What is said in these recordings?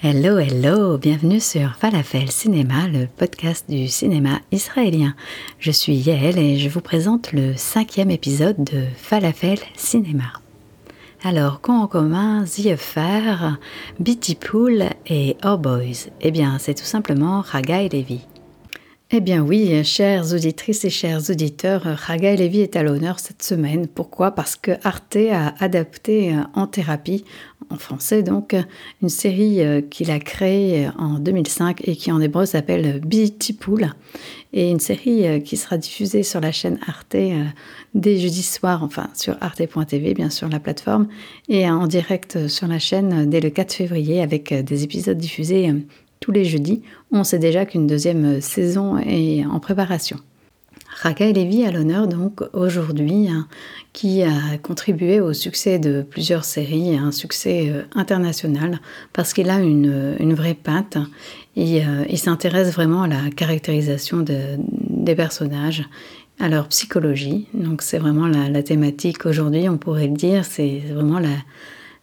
Hello, hello, bienvenue sur Falafel Cinéma, le podcast du cinéma israélien. Je suis Yael et je vous présente le cinquième épisode de Falafel Cinéma. Alors, qu'ont en commun The Affair, Bitty Pool et Our Boys Eh bien, c'est tout simplement Raga et Lévy. Eh bien oui, chères auditrices et chers auditeurs, Raga et Lévy est à l'honneur cette semaine. Pourquoi? Parce que Arte a adapté En thérapie, en français donc, une série euh, qu'il a créée en 2005 et qui en hébreu s'appelle Beauty. Et une série euh, qui sera diffusée sur la chaîne Arte euh, dès jeudi soir, enfin sur arte.tv bien sûr la plateforme, et en direct sur la chaîne dès le 4 février avec des épisodes diffusés tous les jeudis. On sait déjà qu'une deuxième saison est en préparation. Raka et Lévy à l'honneur donc aujourd'hui, hein, qui a contribué au succès de plusieurs séries, un succès euh, international, parce qu'il a une, une, vraie patte et euh, il s'intéresse vraiment à la caractérisation de, des personnages, à leur psychologie. Donc c'est vraiment la, la thématique aujourd'hui, on pourrait le dire, c'est vraiment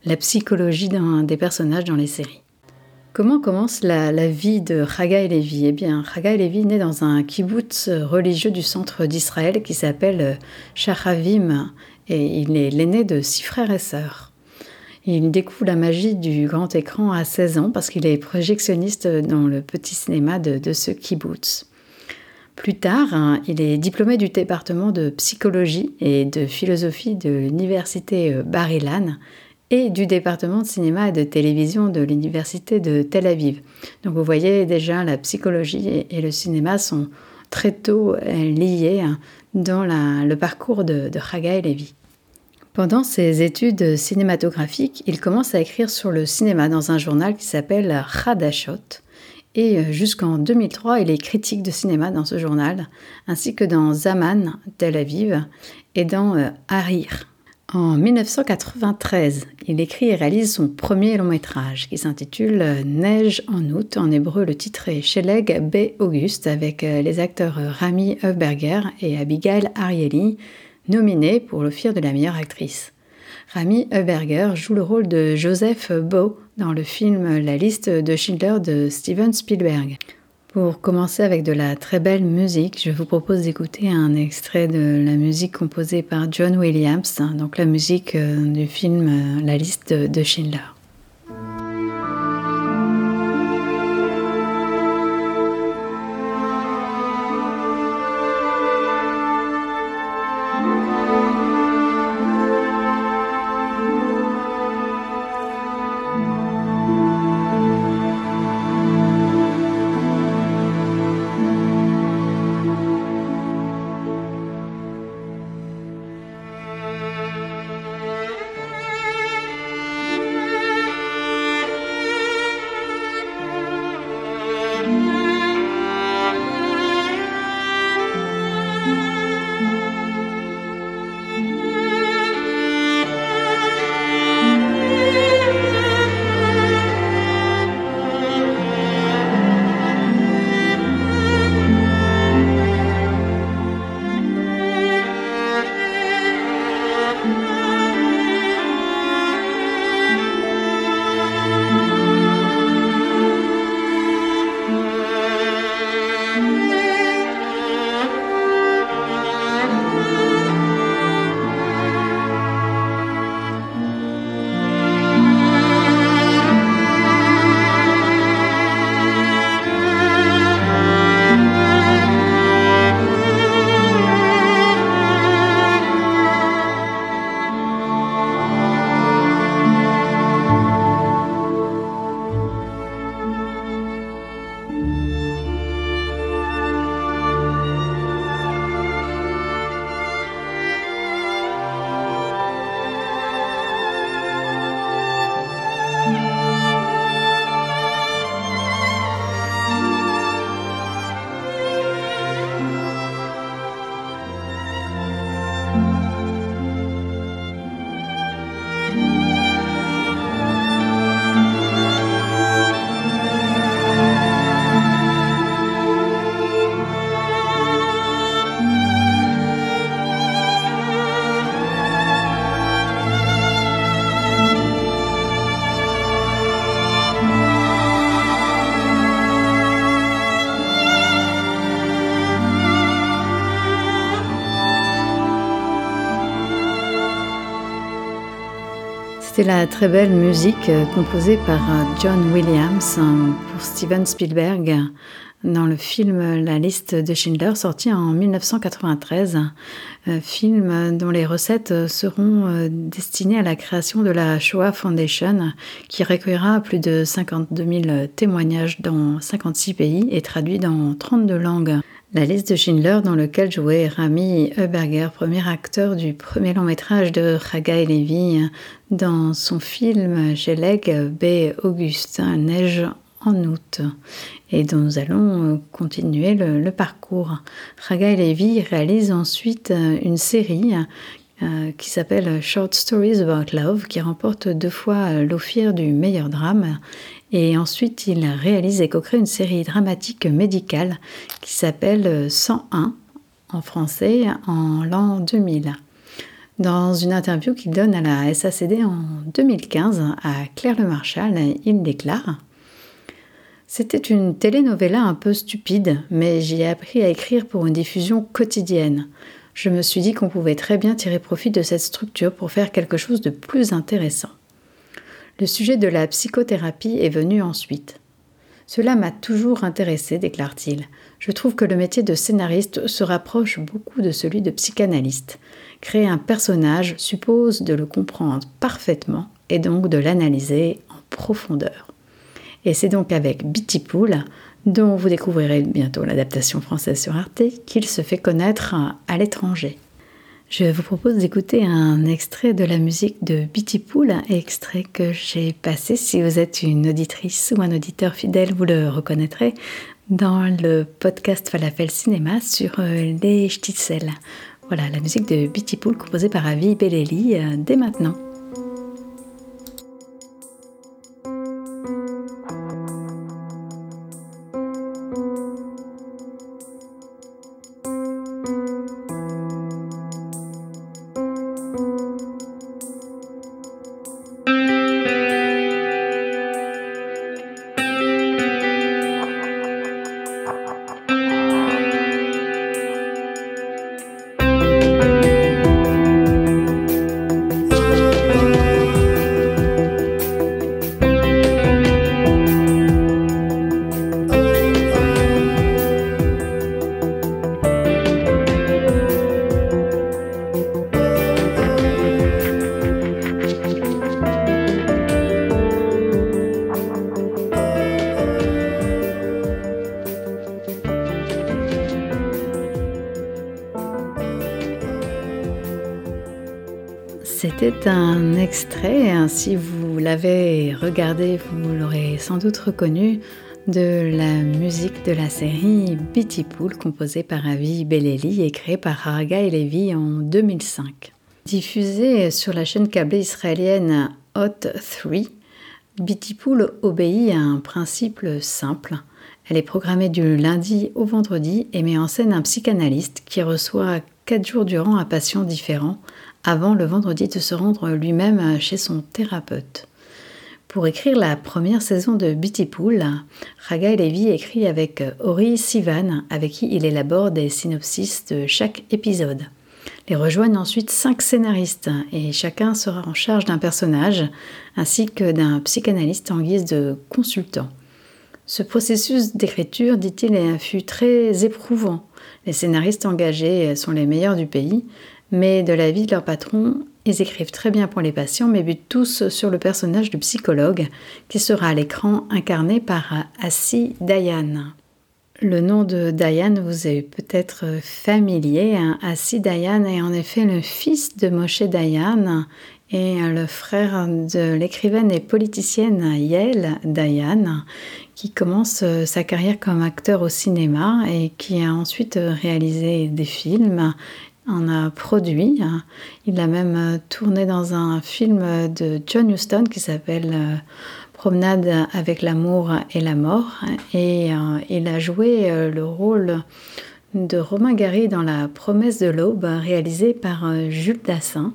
la psychologie des personnages dans les séries. Comment commence la, vie de Chagai Levi Eh bien, Chagai Levi naît dans un kibbutz religieux du centre d'Israël qui s'appelle Shachavim et il est l'aîné de six frères et sœurs. Il découvre la magie du grand écran à 16 ans parce qu'il est projectionniste dans le petit cinéma de, ce kibbutz. Plus tard, hein, il est diplômé du département de psychologie et de philosophie de l'université Bar-Ilan et du département de cinéma et de télévision de l'université de Tel Aviv. Donc vous voyez déjà la psychologie et le cinéma sont très tôt euh, liés hein, dans le parcours de, de Chagai Levi. Pendant ses études cinématographiques, il commence à écrire sur le cinéma dans un journal qui s'appelle Hadashot. Et euh, jusqu'en 2003, il est critique de cinéma dans ce journal, ainsi que dans Zaman, Tel Aviv, et dans euh, Harir, en 1993, il écrit et réalise son premier long métrage qui s'intitule Neige en août. En hébreu, le titre est Sheleg B. Auguste avec euh, les acteurs Rami Hufberger et Abigail Ariely, nominés pour l'offre de la meilleure actrice. Rami Hufberger joue le rôle de Joseph Beau dans le film La liste de Schindler de Steven Spielberg. Pour commencer avec de la très belle musique, je vous propose d'écouter un extrait de la musique composée par John Williams, hein, donc la musique euh, du film euh, La liste de Schindler. C'était la très belle musique euh, composée par euh, John Williams euh, pour Steven Spielberg dans le film La liste de Schindler sorti en 1993, film dont les recettes seront destinées à la création de la Shoah Foundation qui recueillera plus de 52 000 témoignages dans 56 pays et traduit dans 32 langues. La liste de Schindler, dans lequel jouait Rami Heuberger, premier acteur du premier long métrage de Raga Levy, dans son film Geleg B. Augustin Neige en août, et dont nous allons continuer le, parcours. Raga Levy réalise ensuite une série euh, qui s'appelle Short Stories About Love, qui remporte deux fois l'Ophir du meilleur drame et ensuite, il réalise et co-crée une série dramatique médicale qui s'appelle 101 en français en l'an 2000. Dans une interview qu'il donne à la SACD en 2015 à Claire Le Marchal, il déclare C'était une telenovela un peu stupide, mais j'y ai appris à écrire pour une diffusion quotidienne. Je me suis dit qu'on pouvait très bien tirer profit de cette structure pour faire quelque chose de plus intéressant. Le sujet de la psychothérapie est venu ensuite. Cela m'a toujours intéressé, déclare-t-il. Je trouve que le métier de scénariste se rapproche beaucoup de celui de psychanalyste. Créer un personnage suppose de le comprendre parfaitement et donc de l'analyser en profondeur. Et c'est donc avec Bitty Pool, dont vous découvrirez bientôt l'adaptation française sur Arte, qu'il se fait connaître à l'étranger. Je vous propose d'écouter un extrait de la musique de Bitty Pool, extrait que j'ai passé. Si vous êtes une auditrice ou un auditeur fidèle, vous le reconnaîtrez dans le podcast Falafel Cinéma sur euh, les Stitzel. Voilà, la musique de Bitty Pool composée par Avi Belleli euh, dès maintenant. Un extrait, si vous l'avez regardé, vous l'aurez sans doute reconnu, de la musique de la série Pool, composée par Avi Belleli et créée par Harga et Levy en 2005. Diffusée sur la chaîne câblée israélienne Hot 3, Bitty Pool obéit à un principe simple. Elle est programmée du lundi au vendredi et met en scène un psychanalyste qui reçoit quatre jours durant un patient différent avant le vendredi de se rendre lui-même chez son thérapeute. Pour écrire la première saison de Bitty Pool, Raga Levy écrit avec Ori Sivan, avec qui il élabore des synopsis de chaque épisode. Les rejoignent ensuite cinq scénaristes et chacun sera en charge d'un personnage ainsi que d'un psychanalyste en guise de consultant. Ce processus d'écriture, dit-il, fut très éprouvant. Les scénaristes engagés sont les meilleurs du pays, mais de la vie de leur patron, ils écrivent très bien pour les patients, mais butent tous sur le personnage du psychologue, qui sera à l'écran incarné par Assi Dayan. Le nom de Dayan vous est peut-être familier. Hein. Assi Dayan est en effet le fils de Moshe Dayan et le frère de l'écrivaine et politicienne Yael Dayan, qui commence sa carrière comme acteur au cinéma et qui a ensuite réalisé des films en a produit. Il a même euh, tourné dans un film de John Huston qui s'appelle euh, Promenade avec l'amour et la mort. Et euh, il a joué le rôle de Romain Gary dans La promesse de l'aube, réalisé par Jules Dassin.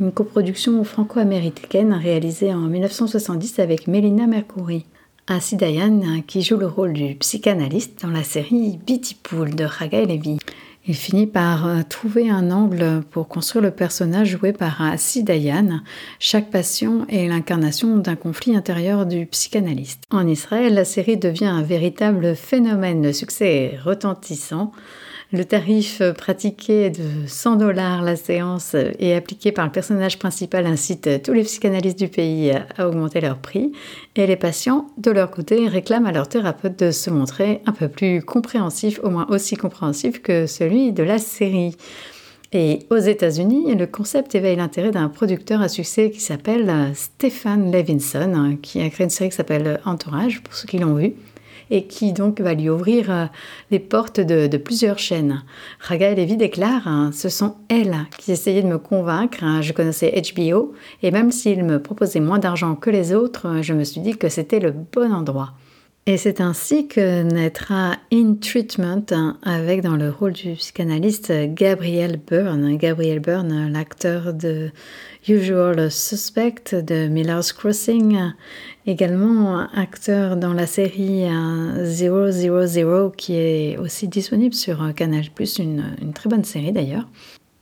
Une coproduction franco-américaine réalisée en 1970 avec Mélina Mercouri. Ainsi Diane qui joue le rôle du psychanalyste dans la série Pool de Raga Levy. Il finit par euh, trouver un angle pour construire le personnage joué par Assi Dayan. Chaque passion est l'incarnation d'un conflit intérieur du psychanalyste. En Israël, la série devient un véritable phénomène. Le succès retentissant. Le tarif pratiqué de 100 dollars la séance et appliqué par le personnage principal incite tous les psychanalystes du pays à augmenter leur prix et les patients, de leur côté, réclament à leur thérapeute de se montrer un peu plus compréhensif, au moins aussi compréhensif que celui de la série. Et aux États-Unis, le concept éveille l'intérêt d'un producteur à succès qui s'appelle Stephen Levinson, qui a créé une série qui s'appelle Entourage, pour ceux qui l'ont vu et qui donc va lui ouvrir euh, les portes de, plusieurs chaînes. Raga et Levy déclarent hein, Ce sont elles qui essayaient de me convaincre. Hein. Je connaissais HBO et même s'ils me proposaient moins d'argent que les autres, je me suis dit que c'était le bon endroit. Et c'est ainsi que naîtra In Treatment hein, avec dans le rôle du psychanalyste Gabriel Byrne. Gabriel Byrne, l'acteur de Usual Suspect de Miller's Crossing, également acteur dans la série 000 qui est aussi disponible sur Canal+, une, une très bonne série d'ailleurs.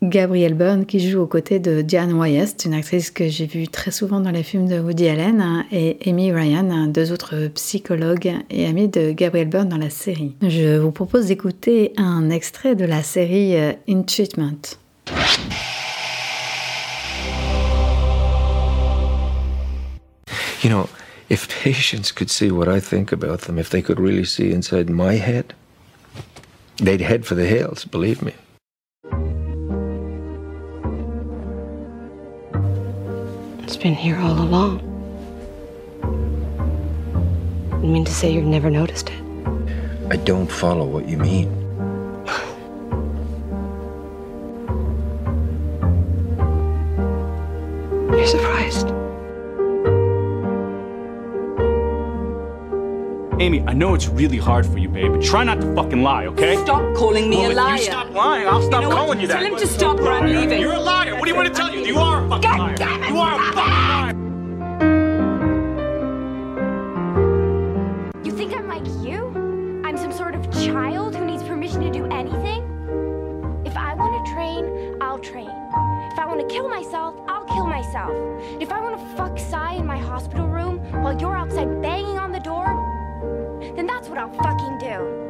Gabrielle Byrne qui joue aux côtés de Diane Wyeth, une actrice que j'ai vue très souvent dans les films de Woody Allen, et Amy Ryan, deux autres psychologues et amis de Gabrielle Byrne dans la série. Je vous propose d'écouter un extrait de la série euh, In Treatment. You know, if patients could see what I think about them, if they could really see inside my head, they'd head for the hills, believe me. Been here all along. You mean to say you've never noticed it? I don't follow what you mean. You're surprised. Amy, I know it's really hard for you, babe, but try not to fucking lie, okay? Stop calling me well, a liar. If you stop lying, I'll stop you know calling you that. Tell him to stop or I'm leaving. You're a liar. What do you want to tell you? You are a fucking God liar. Damn it, you think I'm like you? I'm some sort of child who needs permission to do anything? If I want to train, I'll train. If I want to kill myself, I'll kill myself. If I want to fuck Cy in my hospital room while you're outside banging on the door, then that's what I'll fucking do.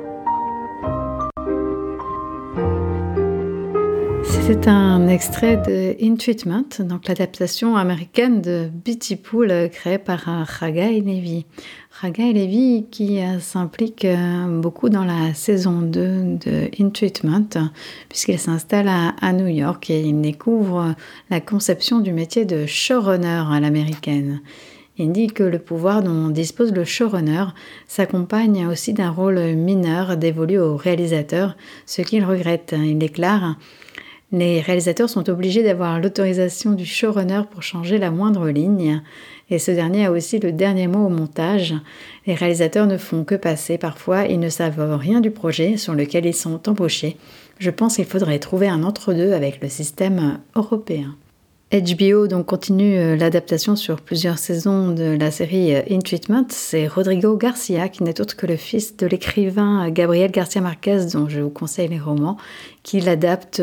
C'est un extrait de In Treatment, donc l'adaptation américaine de Betty Pool créée par Raga et Levy. Raga et Levy qui s'implique beaucoup dans la saison 2 de In Treatment puisqu'il s'installe à, New York et il découvre la conception du métier de showrunner à l'américaine. Il dit que le pouvoir dont dispose le showrunner s'accompagne aussi d'un rôle mineur dévolu au réalisateur, ce qu'il regrette. Il déclare Les réalisateurs sont obligés d'avoir l'autorisation du showrunner pour changer la moindre ligne, et ce dernier a aussi le dernier mot au montage. Les réalisateurs ne font que passer, parfois ils ne savent rien du projet sur lequel ils sont embauchés. Je pense qu'il faudrait trouver un entre-deux avec le système européen. HBO donc continue euh, l'adaptation sur plusieurs saisons de la série euh, In Treatment. C'est Rodrigo Garcia, qui n'est autre que le fils de l'écrivain euh, Gabriel Garcia Marquez, dont je vous conseille les romans, qui l'adapte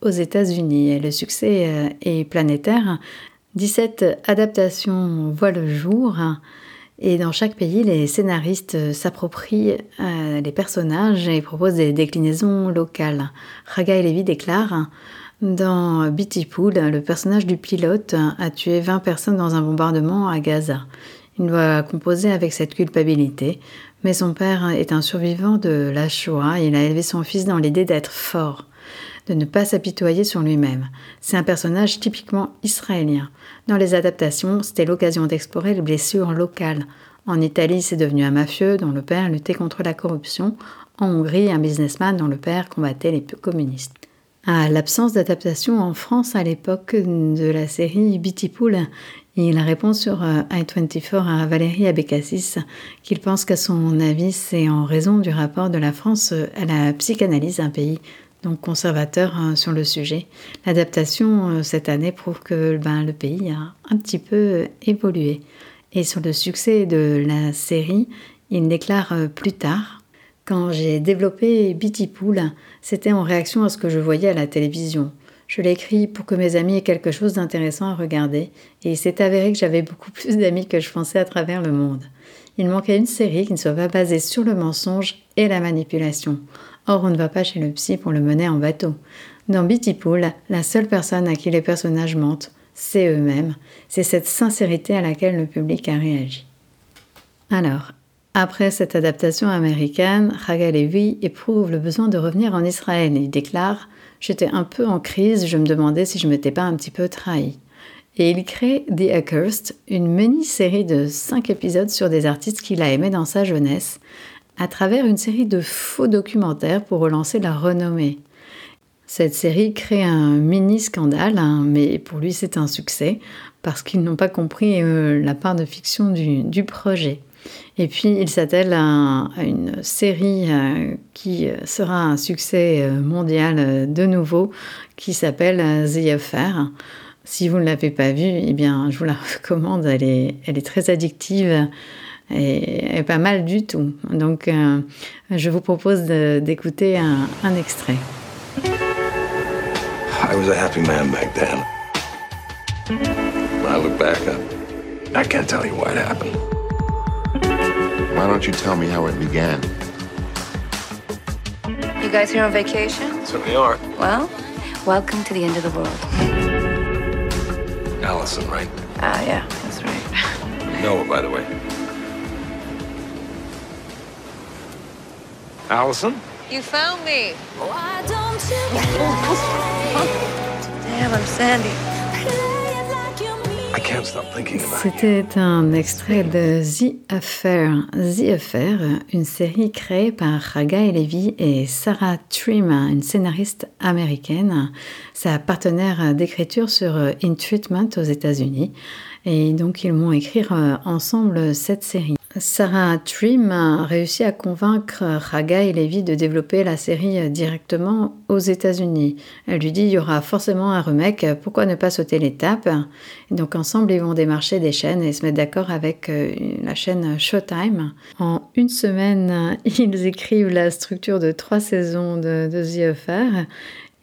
aux États-Unis. Le succès est planétaire. 17 adaptations voient le jour. Et dans chaque pays, les scénaristes s'approprient les personnages et proposent des déclinaisons locales. Raga et Levy déclarent dans Pool, le personnage du pilote a tué 20 personnes dans un bombardement à Gaza. Il doit composer avec cette culpabilité, mais son père est un survivant de la Shoah et il a élevé son fils dans l'idée d'être fort, de ne pas s'apitoyer sur lui-même. C'est un personnage typiquement israélien. Dans les adaptations, c'était l'occasion d'explorer les blessures locales. En Italie, c'est devenu un mafieux dont le père luttait contre la corruption. En Hongrie, un businessman dont le père combattait les communistes. À l'absence d'adaptation en France à l'époque de la série Bitty Pool, il répond sur euh, i24 à Valérie Abécassis qu'il pense qu'à son avis c'est en raison du rapport de la France à la psychanalyse, un pays donc conservateur hein, sur le sujet. L'adaptation euh, cette année prouve que ben, le pays a un petit peu évolué. Et sur le succès de la série, il déclare euh, plus tard Quand j'ai développé Bitty Pool, c'était en réaction à ce que je voyais à la télévision. Je l'ai écrit pour que mes amis aient quelque chose d'intéressant à regarder, et il s'est avéré que j'avais beaucoup plus d'amis que je pensais à travers le monde. Il manquait une série qui ne soit pas basée sur le mensonge et la manipulation. Or, on ne va pas chez le psy pour le mener en bateau. Dans Bitty Pool, la seule personne à qui les personnages mentent, c'est eux-mêmes. C'est cette sincérité à laquelle le public a réagi. Alors, après cette adaptation américaine, Haga Levi éprouve le besoin de revenir en Israël. Il déclare J'étais un peu en crise, je me demandais si je m'étais pas un petit peu trahi. Et il crée The Accursed, une mini-série de 5 épisodes sur des artistes qu'il a aimés dans sa jeunesse, à travers une série de faux documentaires pour relancer la renommée. Cette série crée un mini-scandale, hein, mais pour lui c'est un succès, parce qu'ils n'ont pas compris euh, la part de fiction du, projet. Et puis il s'attelle à, une série euh, qui sera un succès euh, mondial de nouveau, qui s'appelle The Affair. Si vous ne l'avez pas vue, eh bien, je vous la recommande. Elle est, elle est très addictive et, pas mal du tout. Donc, euh, je vous propose d'écouter un, un extrait. I was a happy man back then. When I look back, I, I can't tell you what happened. Why don't you tell me how it began? You guys here on vacation? Certainly are. Well, welcome to the end of the world. Allison, right? Ah, yeah, that's right. You know her, by the way. Allison? You found me. Why don't you Damn, I'm Sandy. C'était un extrait de The Affair. The Affair, une série créée par Guy Levy et Sarah Trim, une scénariste américaine, sa partenaire d'écriture sur In Treatment aux États-Unis. Et donc ils m'ont écrire ensemble cette série. Sarah Trim a réussi à convaincre Raga et Levy de développer la série directement aux États-Unis. Elle lui dit il y aura forcément un remake, pourquoi ne pas sauter l'étape? Donc ensemble ils vont démarcher des chaînes et se mettre d'accord avec euh, la chaîne Showtime. En une semaine, ils écrivent la structure de trois saisons de, The Affair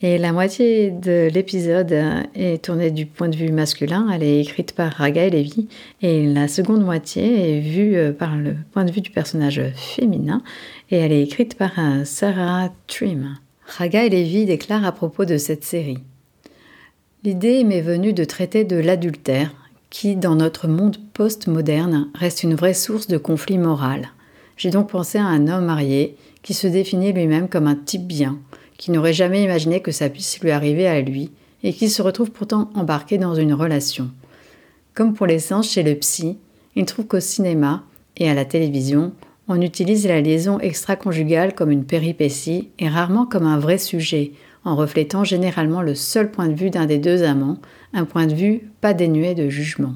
et la moitié de l'épisode est tournée du point de vue masculin, elle est écrite par Raga et Levy, et la seconde moitié est vue euh, par le point de vue du personnage féminin, et elle est écrite par euh, Sarah Trim. Raga et Levy déclarent à propos de cette série L'idée m'est venue de traiter de l'adultère, qui, dans notre monde post-moderne, reste une vraie source de conflit moral. J'ai donc pensé à un homme marié qui se définit lui-même comme un type bien, qui n'aurait jamais imaginé que ça puisse lui arriver à lui, et qui se retrouve pourtant embarqué dans une relation. Comme pour l'essence chez le psy, il trouve qu'au cinéma et à la télévision, on utilise la liaison extra-conjugale comme une péripétie et rarement comme un vrai sujet, en reflétant généralement le seul point de vue d'un des deux amants, un point de vue pas dénué de jugement.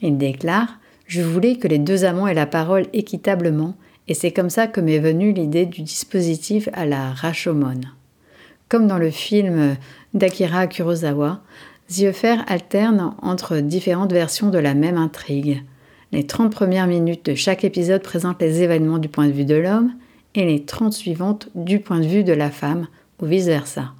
Il déclare Je voulais que les deux amants aient la parole équitablement et c'est comme ça que m'est venue l'idée du dispositif à la Rashomon. Comme dans le film d'Akira Kurosawa, Affair alterne entre différentes versions de la même intrigue. Les 30 premières minutes de chaque épisode présentent les événements du point de vue de l'homme et les 30 suivantes du point de vue de la femme, ou vice-versa.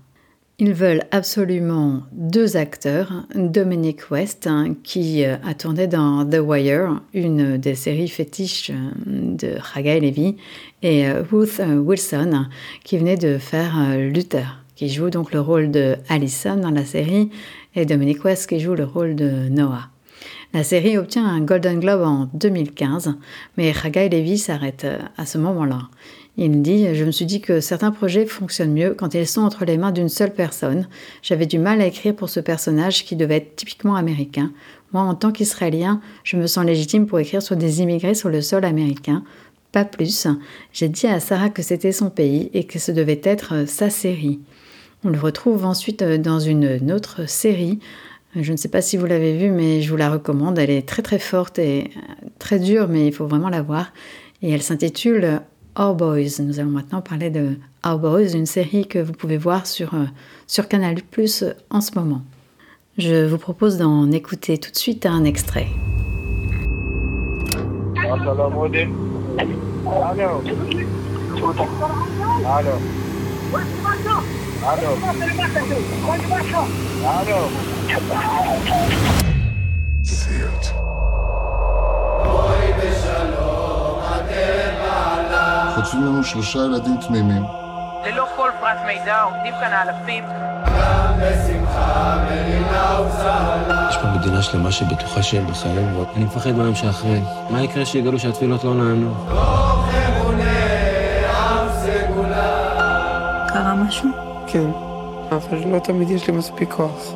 Ils veulent absolument deux acteurs, Dominic West, hein, qui euh, a tourné dans The Wire, une des séries fétiches euh, de Raga Levy, et euh, Ruth Wilson, qui venait de faire Luther, qui joue donc le rôle de Allison dans la série, et Dominic West qui joue le rôle de Noah. La série obtient un Golden Globe en 2015, mais Raga Levy s'arrête à ce moment-là. Il dit Je me suis dit que certains projets fonctionnent mieux quand ils sont entre les mains d'une seule personne. J'avais du mal à écrire pour ce personnage qui devait être typiquement américain. Moi, en tant qu'Israélien, je me sens légitime pour écrire sur des immigrés sur le sol américain. Pas plus. J'ai dit à Sarah que c'était son pays et que ce devait être sa série. On le retrouve ensuite dans une autre série. Je ne sais pas si vous l'avez vue, mais je vous la recommande. Elle est très très forte et très dure, mais il faut vraiment la voir. Et elle s'intitule Our Boys. Nous allons maintenant parler de Our Boys, une série que vous pouvez voir sur, euh, sur Canal Plus en ce moment. Je vous propose d'en écouter tout de suite un extrait. חוטפים לנו שלושה ילדים תמימים. ללא כל פרט מידע עומדים כאן האלפים. יש פה מדינה שלמה שבטוחה שהם בחיים, ואני מפחד מהיום שאחרי. מה יקרה שיגלו שהתפילות לא נענו? קרה משהו? כן, אבל לא תמיד יש לי מספיק כוח.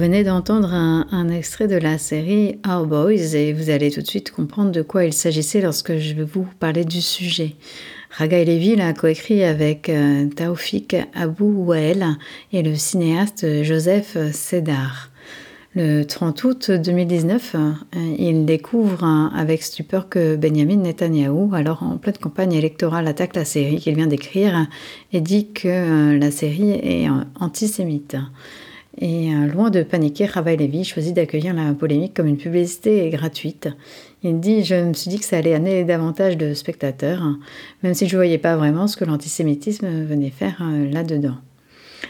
Venez d'entendre un, extrait de la série Our Boys et vous allez tout de suite comprendre de quoi il s'agissait lorsque je vais vous parler du sujet. Raga Levi l'a coécrit avec euh, Taoufik Abou Wael et le cinéaste Joseph Sedar. Le 30 août 2019, euh, il découvre euh, avec stupeur que Benjamin Netanyahou, alors en pleine campagne électorale, attaque la série qu'il vient d'écrire et dit que euh, la série est euh, antisémite. Et euh, loin de paniquer, Raval Levy choisit d'accueillir la polémique comme une publicité gratuite. Il dit Je me suis dit que ça allait amener davantage de spectateurs, même si je ne voyais pas vraiment ce que l'antisémitisme venait faire euh, là-dedans.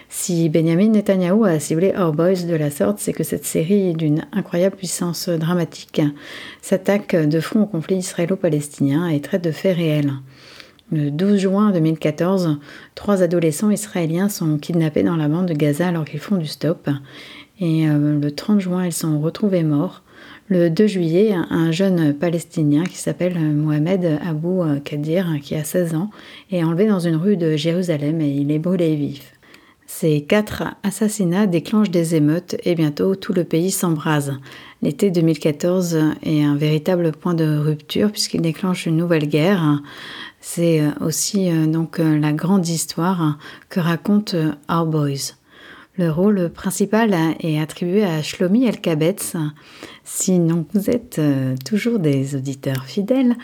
Si Benjamin Netanyahou a ciblé Our Boys de la sorte, c'est que cette série d'une incroyable puissance dramatique s'attaque de front au conflit israélo-palestinien et traite de faits réels. Le 12 juin 2014, trois adolescents israéliens sont kidnappés dans la bande de Gaza alors qu'ils font du stop. Et euh, le 30 juin, ils sont retrouvés morts. Le 2 juillet, un jeune palestinien qui s'appelle Mohamed Abou Kadir, qui a 16 ans, est enlevé dans une rue de Jérusalem et il est brûlé vif. Ces quatre assassinats déclenchent des émeutes et bientôt tout le pays s'embrase. L'été 2014 est un véritable point de rupture puisqu'il déclenche une nouvelle guerre. C'est aussi euh, donc euh, la grande histoire que raconte euh, Our Boys. Le rôle principal est attribué à Shlomi Elkabetz. Sinon vous êtes euh, toujours des auditeurs fidèles,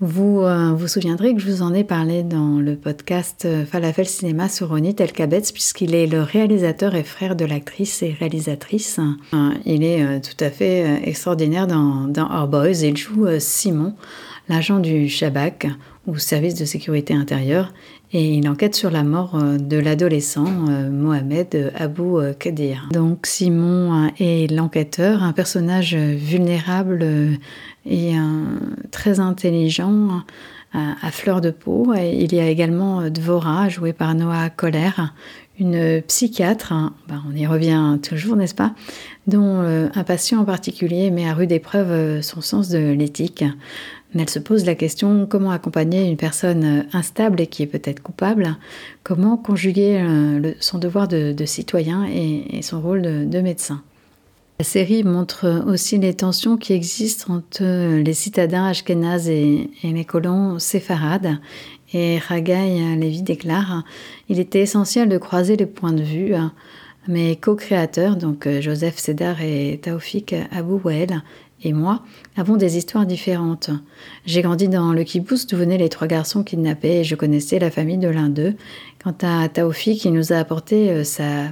vous euh, vous souviendrez que je vous en ai parlé dans le podcast euh, Falafel Cinéma sur Ronit Elkabetz, puisqu'il est le réalisateur et frère de l'actrice et réalisatrice. Il est tout à fait extraordinaire dans, dans Our Boys. Il joue Simon, l'agent du Shabak, ou service de sécurité intérieure, et il enquête sur la mort euh, de l'adolescent euh, Mohamed Abou euh, Kadir. Donc Simon est l'enquêteur, un personnage vulnérable et très intelligent, à fleur de peau. Il y a également Dvora, jouée par Noah Kohler, une psychiatre, hein, ben, on y revient toujours, n'est-ce pas, dont euh, un patient en particulier met à rude épreuve euh, son sens de l'éthique. Elle se pose la question comment accompagner une personne euh, instable et qui est peut-être coupable, comment conjuguer son devoir de, citoyen et, son rôle de, de médecin? La série montre aussi les tensions qui existent entre les citadins ashkénazes et, et les colons séfarades. Et Ragai Lévy déclare Il était essentiel de croiser les points de vue. Mes co-créateurs, donc euh, Joseph Sedar et Taoufik Abou Wael, et moi avons des histoires différentes. J'ai grandi dans le kibbutz d'où venaient les trois garçons kidnappés et je connaissais la famille de l'un d'eux. Quant à Taoufik, il nous a apporté euh, sa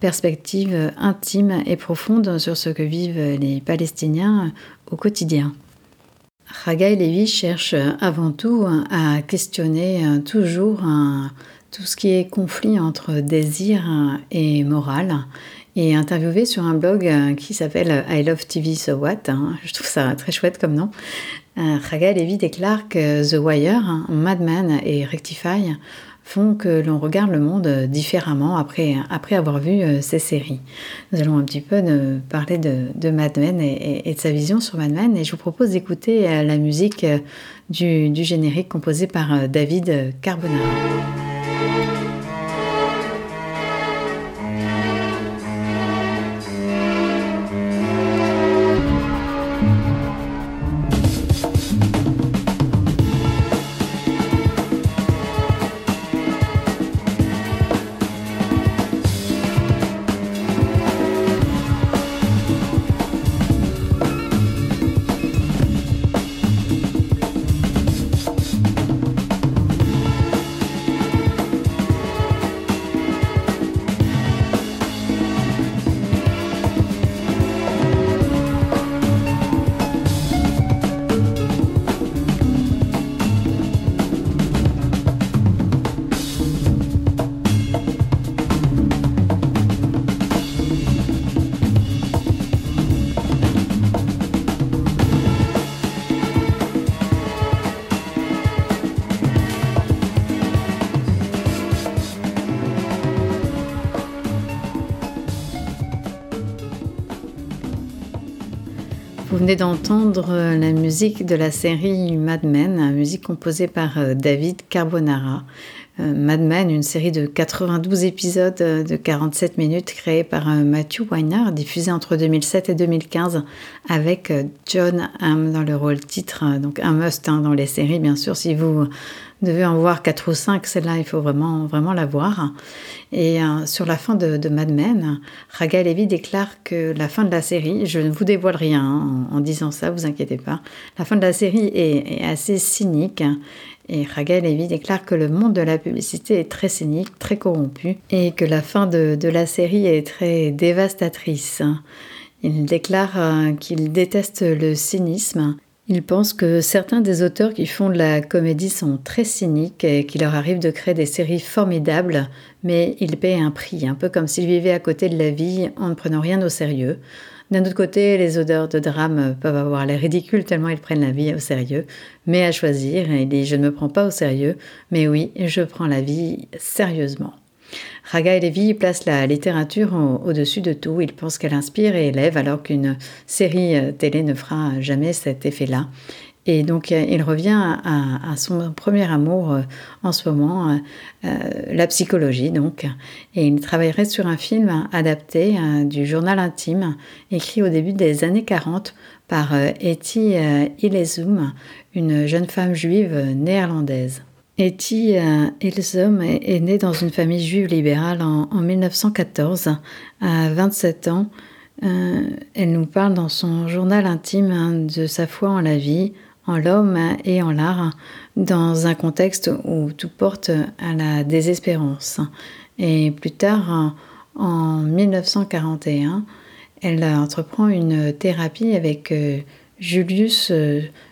perspective euh, intime et profonde sur ce que vivent les Palestiniens euh, au quotidien. Ragai Lévy cherche euh, avant tout euh, à questionner euh, toujours tout ce qui est conflit entre désir et morale et interviewé sur un blog qui s'appelle I Love TV So What. hein. Je trouve ça très chouette comme nom. Ragai Lévy déclare que The Wire, hein, Mad Men et Rectify font que l'on regarde le monde euh, différemment après, après avoir vu euh, ces séries. Nous allons un petit peu parler de, de Mad Men et, de sa vision sur Mad Men et je vous propose d'écouter euh, la musique du, du générique composé par David Carbonara. Venez d'entendre euh, la musique de la série Mad Men, musique composée par euh, David Carbonara. Euh, Mad Men, une série de 92 épisodes de 47 minutes créée par Matthew Weiner, diffusée entre 2007 et 2015 avec John Hamm dans le rôle titre. Donc un must hein, dans les séries, bien sûr, si vous devez en voir 4 ou 5, celle-là, il faut vraiment, vraiment la voir. Et euh, sur la fin de, Mad Men, Raga Levy déclare que la fin de la série, je ne vous dévoile rien hein, en, disant ça, vous inquiétez pas, la fin de la série est, assez cynique. Et Levy déclare que le monde de la publicité est très cynique, très corrompu, et que la fin de, de la série est très dévastatrice. Il déclare euh, qu'il déteste le cynisme il pense que certains des auteurs qui font de la comédie sont très cyniques et qu'il leur arrive de créer des séries formidables, mais ils paient un prix, un peu comme s'ils vivaient à côté de la vie en ne prenant rien au sérieux. D'un autre côté, les auteurs de drame peuvent avoir l'air ridicules tellement ils prennent la vie au sérieux, mais à choisir, il dit je ne me prends pas au sérieux, mais oui, je prends la vie sérieusement. Raga Levi place la littérature au-dessus de tout. Il pense qu'elle inspire et élève alors qu'une série euh, télé ne fera jamais cet effet-là. Et donc euh, il revient à, son premier amour euh, en ce moment, la psychologie donc. Et il travaillerait sur un film adapté du journal intime, écrit au début des années 40 par Etty Ilezum, une jeune femme juive néerlandaise. Etty euh, Ilsom est, née dans une famille juive libérale en, 1914. À 27 ans, euh, elle nous parle dans son journal intime hein, de sa foi en la vie, en l'homme et en l'art, dans un contexte où tout porte à la désespérance. Et plus tard, en 1941, elle entreprend une thérapie avec euh, Julius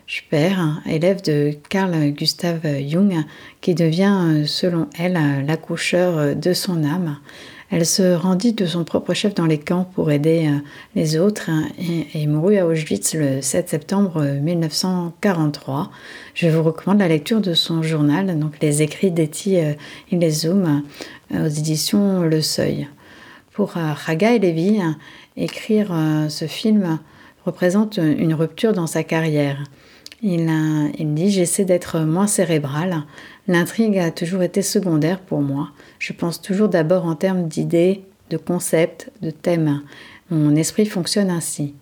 Speer, élève de Carl Gustav Jung, qui devient, selon elle, l'accoucheur de son âme. Elle se rendit de son propre chef dans les camps pour aider euh, les autres et, mourut à Auschwitz le 7 septembre 1943. Je vous recommande la lecture de son journal, donc les écrits d'Etty euh, Ilezum euh, aux éditions Le Seuil. Pour Raga et Lévy, écrire ce film représente une rupture dans sa carrière. Il, dit J'essaie d'être moins cérébral. L'intrigue a toujours été secondaire pour moi. Je pense toujours d'abord en termes d'idées, de concepts, de thèmes. Mon esprit fonctionne ainsi.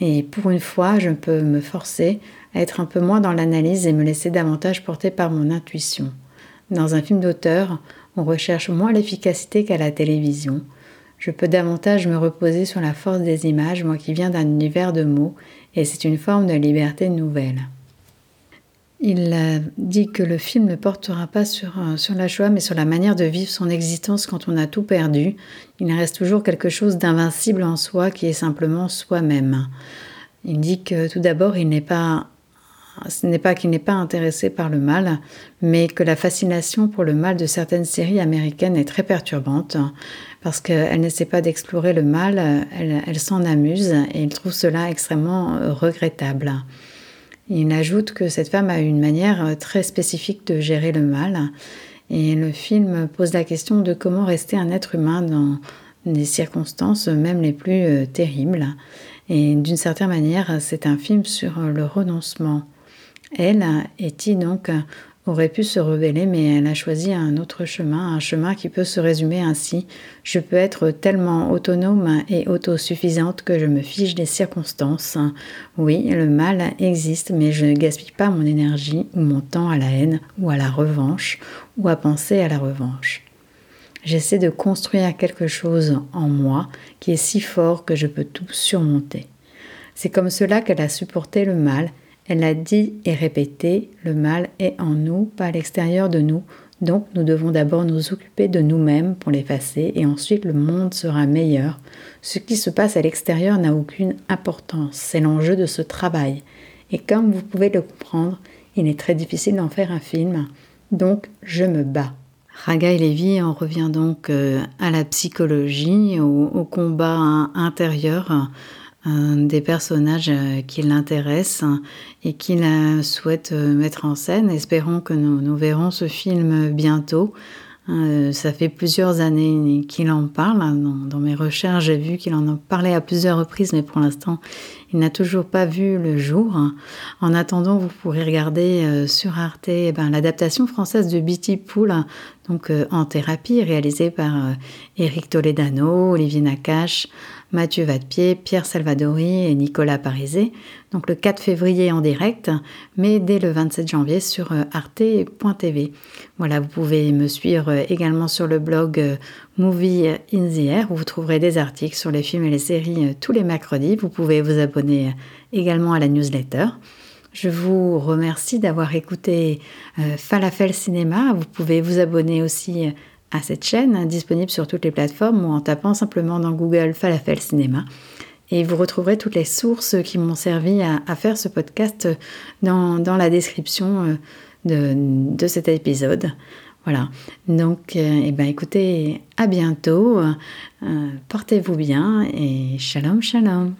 Et pour une fois, je peux me forcer à être un peu moins dans l'analyse et me laisser davantage porter par mon intuition. Dans un film d'auteur, on recherche moins l'efficacité qu'à la télévision. Je peux davantage me reposer sur la force des images, moi qui viens d'un univers de mots et c'est une forme de liberté nouvelle. Il dit que le film ne portera pas sur, euh, sur la joie, mais sur la manière de vivre son existence quand on a tout perdu. Il reste toujours quelque chose d'invincible en soi qui est simplement soi-même. Il dit que tout d'abord, il n'est pas ce n'est pas qu'il n'est pas intéressé par le mal, mais que la fascination pour le mal de certaines séries américaines est très perturbante parce qu'elle n'essaie pas d'explorer le mal, elle, s'en amuse et il trouve cela extrêmement regrettable. Il ajoute que cette femme a une manière euh, très spécifique de gérer le mal et le film pose la question de comment rester un être humain dans des circonstances même les plus euh, terribles. Et d'une certaine manière, c'est un film sur le renoncement. Elle, Etty, donc, aurait pu se rebeller, mais elle a choisi un autre chemin, un chemin qui peut se résumer ainsi. Je peux être tellement autonome et autosuffisante que je me fiche des circonstances. Oui, le mal existe, mais je ne gaspille pas mon énergie ou mon temps à la haine ou à la revanche ou à penser à la revanche. J'essaie de construire quelque chose en moi qui est si fort que je peux tout surmonter. C'est comme cela qu'elle a supporté le mal elle a dit et répété, le mal est en nous, pas à l'extérieur de nous, donc nous devons d'abord nous occuper de nous-mêmes pour l'effacer et ensuite le monde sera meilleur. Ce qui se passe à l'extérieur n'a aucune importance, c'est l'enjeu de ce travail. Et comme vous pouvez le comprendre, il est très difficile d'en faire un film, donc je me bats. Raga et Lévy en revient donc euh, à la psychologie, au combat intérieur des personnages euh, qui l'intéressent et qu'il souhaite euh, mettre en scène. Espérons que nous, verrons ce film bientôt. Euh, ça fait plusieurs années qu'il en parle. Dans, dans mes recherches, j'ai vu qu'il en parlé à plusieurs reprises, mais pour l'instant, il n'a toujours pas vu le jour. En attendant, vous pourrez regarder euh, sur Arte eh ben, l'adaptation française de Bitty Pool, donc euh, en thérapie, réalisée par Éric Toledano, Olivier Nakache, Mathieu Vadepied, Pierre Salvadori et Nicolas Parisé. Donc le 4 février en direct, mais dès le 27 janvier sur euh, arte.tv. Voilà, vous pouvez me suivre euh, également sur le blog euh, Movie in the Air où vous trouverez des articles sur les films et les séries tous les mercredis. Vous pouvez vous abonner également à la newsletter. Je vous remercie d'avoir écouté Falafel Cinéma. Vous pouvez vous abonner aussi à cette chaîne, disponible sur toutes les plateformes ou en tapant simplement dans Google Falafel Cinéma. Et vous retrouverez toutes les sources qui m'ont servi à, faire ce podcast dans, la description euh, de, cet épisode. Voilà. Donc, euh, eh ben, écoutez, à bientôt. Euh, portez-vous bien et shalom, shalom.